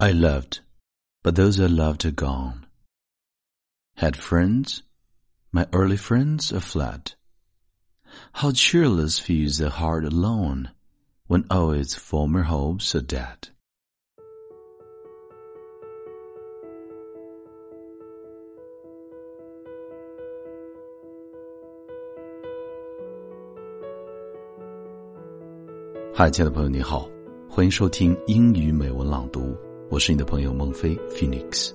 I loved, but those I loved are gone. Had friends, my early friends are fled. How cheerless feels the heart alone when all its former hopes are dead. 嗨，亲爱的朋友，你好，欢迎收听英语美文朗读， 我是你的朋友孟非 Phoenix。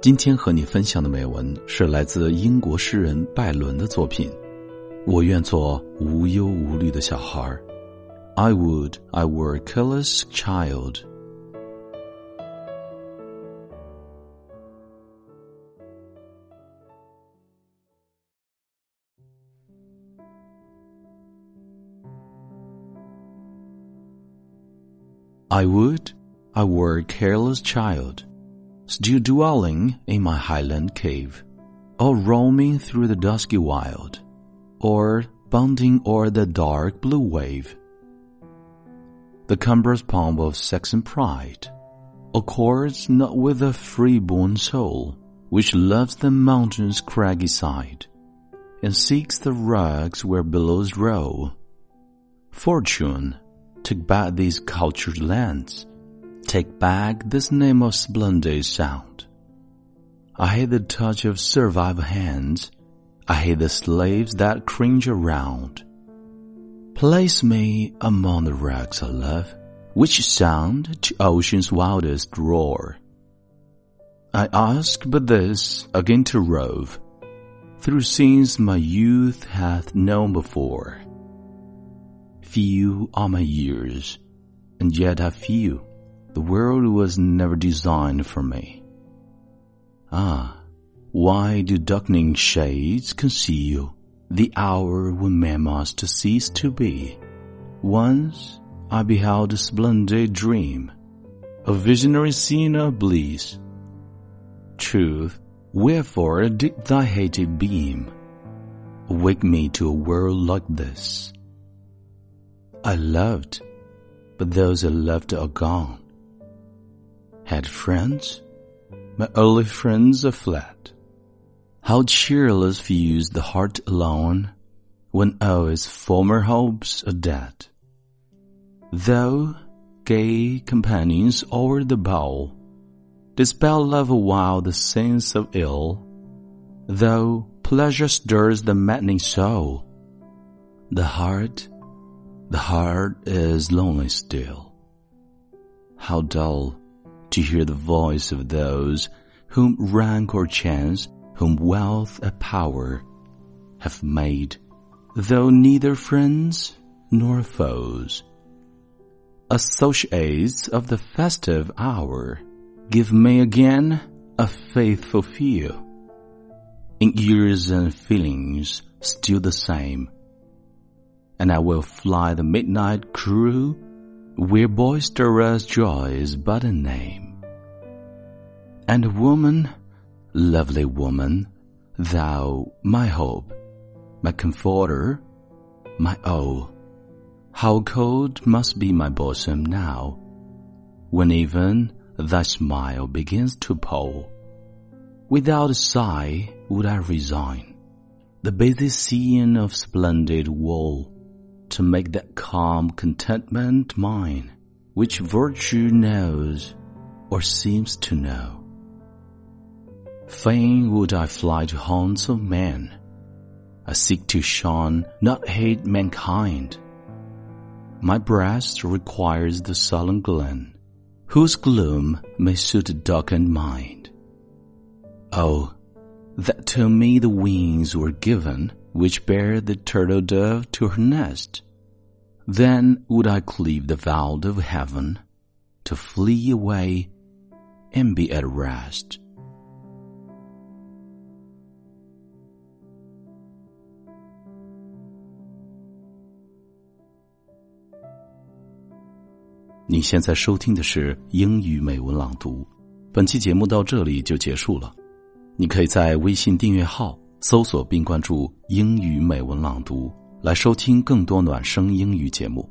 今天和你分享的美文是来自英国诗人拜伦的作品。我愿做无忧无虑的小孩。I would I were a careless child. I would I were a careless child, still dwelling in my highland cave, or roaming through the dusky wild, or bounding o'er the dark blue wave. The cumbrous pomp of Saxon pride accords not with a free-born soul, which loves the mountain's craggy side, and seeks the rocks where billows roll. Fortune took back these cultured lands. Take back this name of splendid sound. I hate the touch of servile hands. I hate the slaves that cringe around. Place me among the wrecks of love, which sound to ocean's wildest roar. I ask but this again to rove, through scenes my youth hath known before. Few are my years, and yet I feel the world was never designed for me. Ah, why do darkening shades conceal the hour when man must cease to be? Once I beheld a splendid dream, a visionary scene of bliss. Truth, wherefore did thy hated beam wake me to a world like this? I loved, but those I loved are gone. Had friends, my early friends are fled. How cheerless feels the heart alone when all its former hopes are dead. Though gay companions o'er the bowl dispel love while the sense of ill, though pleasure stirs the maddening soul, the heart the heart is lonely still. How dull to hear the voice of those whom rank or chance, whom wealth or power have made, though neither friends nor foes. Associates of the festive hour, give me again a faithful feel. In ears and feelings still the same, and I will fly the midnight crew where boisterous joy is but a name. And woman, lovely woman, thou my hope, my comforter, my all, how cold must be my bosom now, when even thy smile begins to pall. Without a sigh would I resign the busy scene of splendid woe to make that calm contentment mine, which virtue knows or seems to know. Fain would I fly to haunts of men. I seek to shun, not hate mankind. My breast requires the sullen glen, whose gloom may suit a darkened mind. Oh, that to me the wings were given which bear the turtle dove to her nest. Then would I cleave the vault of heaven to flee away and be at rest. 你现在收听的是英语美文朗读，本期节目到这里就结束了。 你可以在微信订阅号搜索并关注“英语美文朗读”，来收听更多暖声英语节目。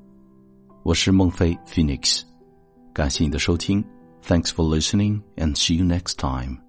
我是孟非 Phoenix，感谢你的收听。Thanks for listening and see you next time.